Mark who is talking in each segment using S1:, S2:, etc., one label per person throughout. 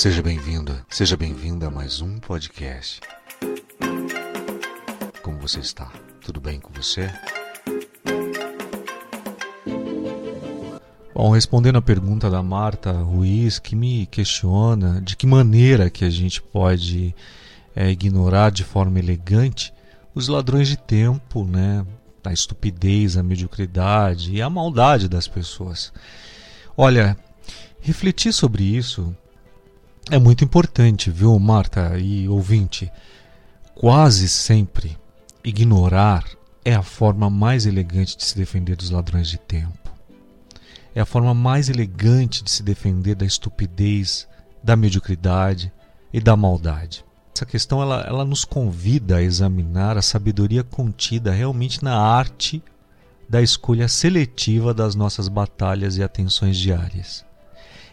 S1: Seja bem-vindo, seja bem-vinda a mais um podcast. Como você está? Tudo bem com você? Bom, respondendo a pergunta da Marta Ruiz, que me questiona de que maneira que a gente pode é, ignorar de forma elegante os ladrões de tempo, né? A estupidez, a mediocridade e a maldade das pessoas. Olha, refletir sobre isso é muito importante, viu, Marta e ouvinte? Quase sempre ignorar é a forma mais elegante de se defender dos ladrões de tempo. É a forma mais elegante de se defender da estupidez, da mediocridade e da maldade. Essa questão ela, ela nos convida a examinar a sabedoria contida realmente na arte da escolha seletiva das nossas batalhas e atenções diárias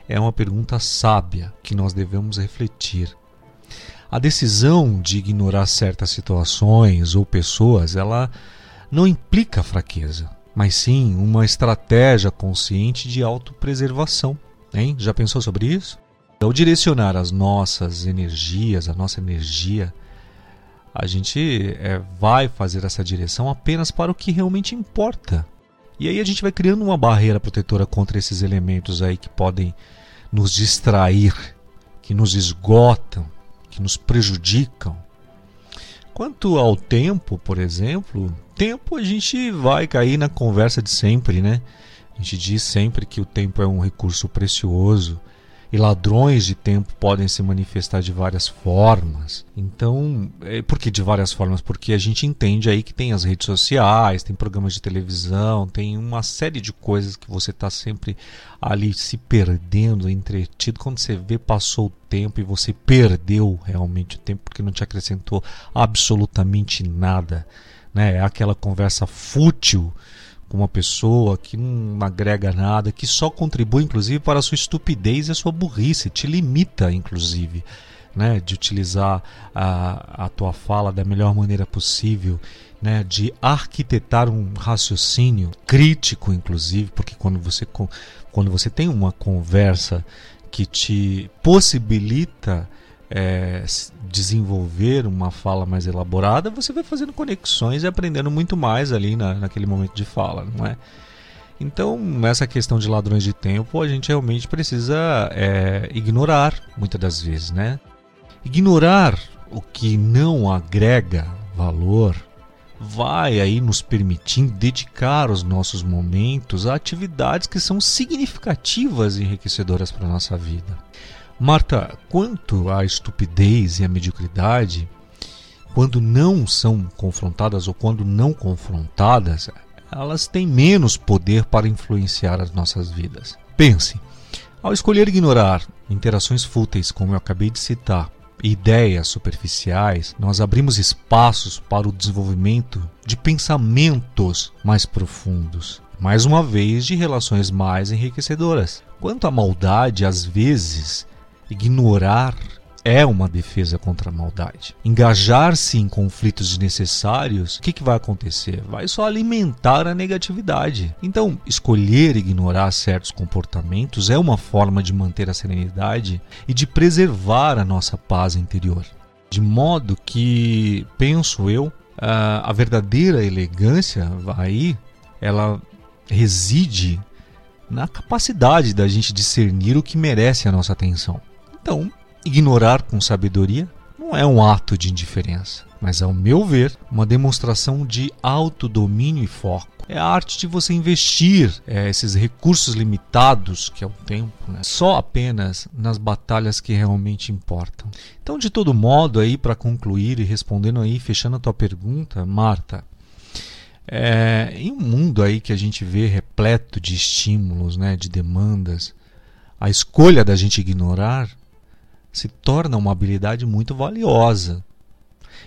S1: é uma pergunta sábia que nós devemos refletir. A decisão de ignorar certas situações ou pessoas, ela não implica fraqueza, mas sim uma estratégia consciente de autopreservação. Hein? Já pensou sobre isso? Ao direcionar as nossas energias, a nossa energia, a gente é, vai fazer essa direção apenas para o que realmente importa. E aí a gente vai criando uma barreira protetora contra esses elementos aí que podem nos distrair, que nos esgotam, que nos prejudicam. Quanto ao tempo, por exemplo, tempo a gente vai cair na conversa de sempre, né? A gente diz sempre que o tempo é um recurso precioso e ladrões de tempo podem se manifestar de várias formas. Então, é, por que de várias formas? Porque a gente entende aí que tem as redes sociais, tem programas de televisão, tem uma série de coisas que você está sempre ali se perdendo, entretido. Quando você vê, passou o tempo e você perdeu realmente o tempo porque não te acrescentou absolutamente nada. Né? É aquela conversa fútil com uma pessoa que não agrega nada, que só contribui inclusive para a sua estupidez e a sua burrice, te limita inclusive. Né, de utilizar a, a tua fala da melhor maneira possível, né, de arquitetar um raciocínio crítico, inclusive, porque quando você, quando você tem uma conversa que te possibilita é, desenvolver uma fala mais elaborada, você vai fazendo conexões e aprendendo muito mais ali na, naquele momento de fala, não é? Então, nessa questão de ladrões de tempo, a gente realmente precisa é, ignorar muitas das vezes, né? Ignorar o que não agrega valor vai aí nos permitindo dedicar os nossos momentos a atividades que são significativas e enriquecedoras para a nossa vida. Marta, quanto à estupidez e à mediocridade, quando não são confrontadas ou quando não confrontadas, elas têm menos poder para influenciar as nossas vidas. Pense, ao escolher ignorar interações fúteis, como eu acabei de citar, ideias superficiais, nós abrimos espaços para o desenvolvimento de pensamentos mais profundos, mais uma vez de relações mais enriquecedoras. Quanto à maldade, às vezes Ignorar é uma defesa contra a maldade. Engajar-se em conflitos desnecessários, o que, que vai acontecer? Vai só alimentar a negatividade. Então, escolher ignorar certos comportamentos é uma forma de manter a serenidade e de preservar a nossa paz interior. De modo que, penso eu, a verdadeira elegância aí, ela reside na capacidade da gente discernir o que merece a nossa atenção. Então, ignorar com sabedoria não é um ato de indiferença, mas, ao meu ver, uma demonstração de autodomínio e foco. É a arte de você investir é, esses recursos limitados, que é o tempo, né, só apenas nas batalhas que realmente importam. Então, de todo modo, aí para concluir e respondendo aí, fechando a tua pergunta, Marta, é, em um mundo aí que a gente vê repleto de estímulos, né, de demandas, a escolha da gente ignorar se torna uma habilidade muito valiosa.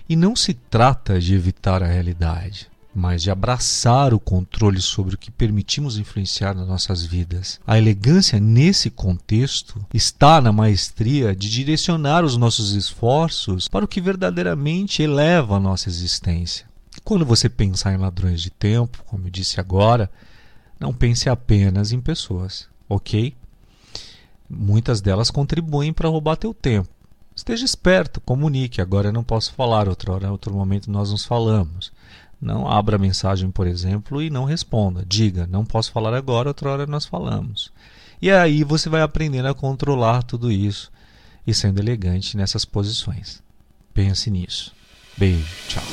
S1: E não se trata de evitar a realidade, mas de abraçar o controle sobre o que permitimos influenciar nas nossas vidas. A elegância nesse contexto está na maestria de direcionar os nossos esforços para o que verdadeiramente eleva a nossa existência. Quando você pensar em ladrões de tempo, como eu disse agora, não pense apenas em pessoas, ok? Muitas delas contribuem para roubar teu tempo. Esteja esperto, comunique. Agora eu não posso falar, outra hora, outro momento nós nos falamos. Não abra a mensagem, por exemplo, e não responda. Diga, não posso falar agora, outra hora nós falamos. E aí você vai aprendendo a controlar tudo isso e sendo elegante nessas posições. Pense nisso. Beijo, tchau.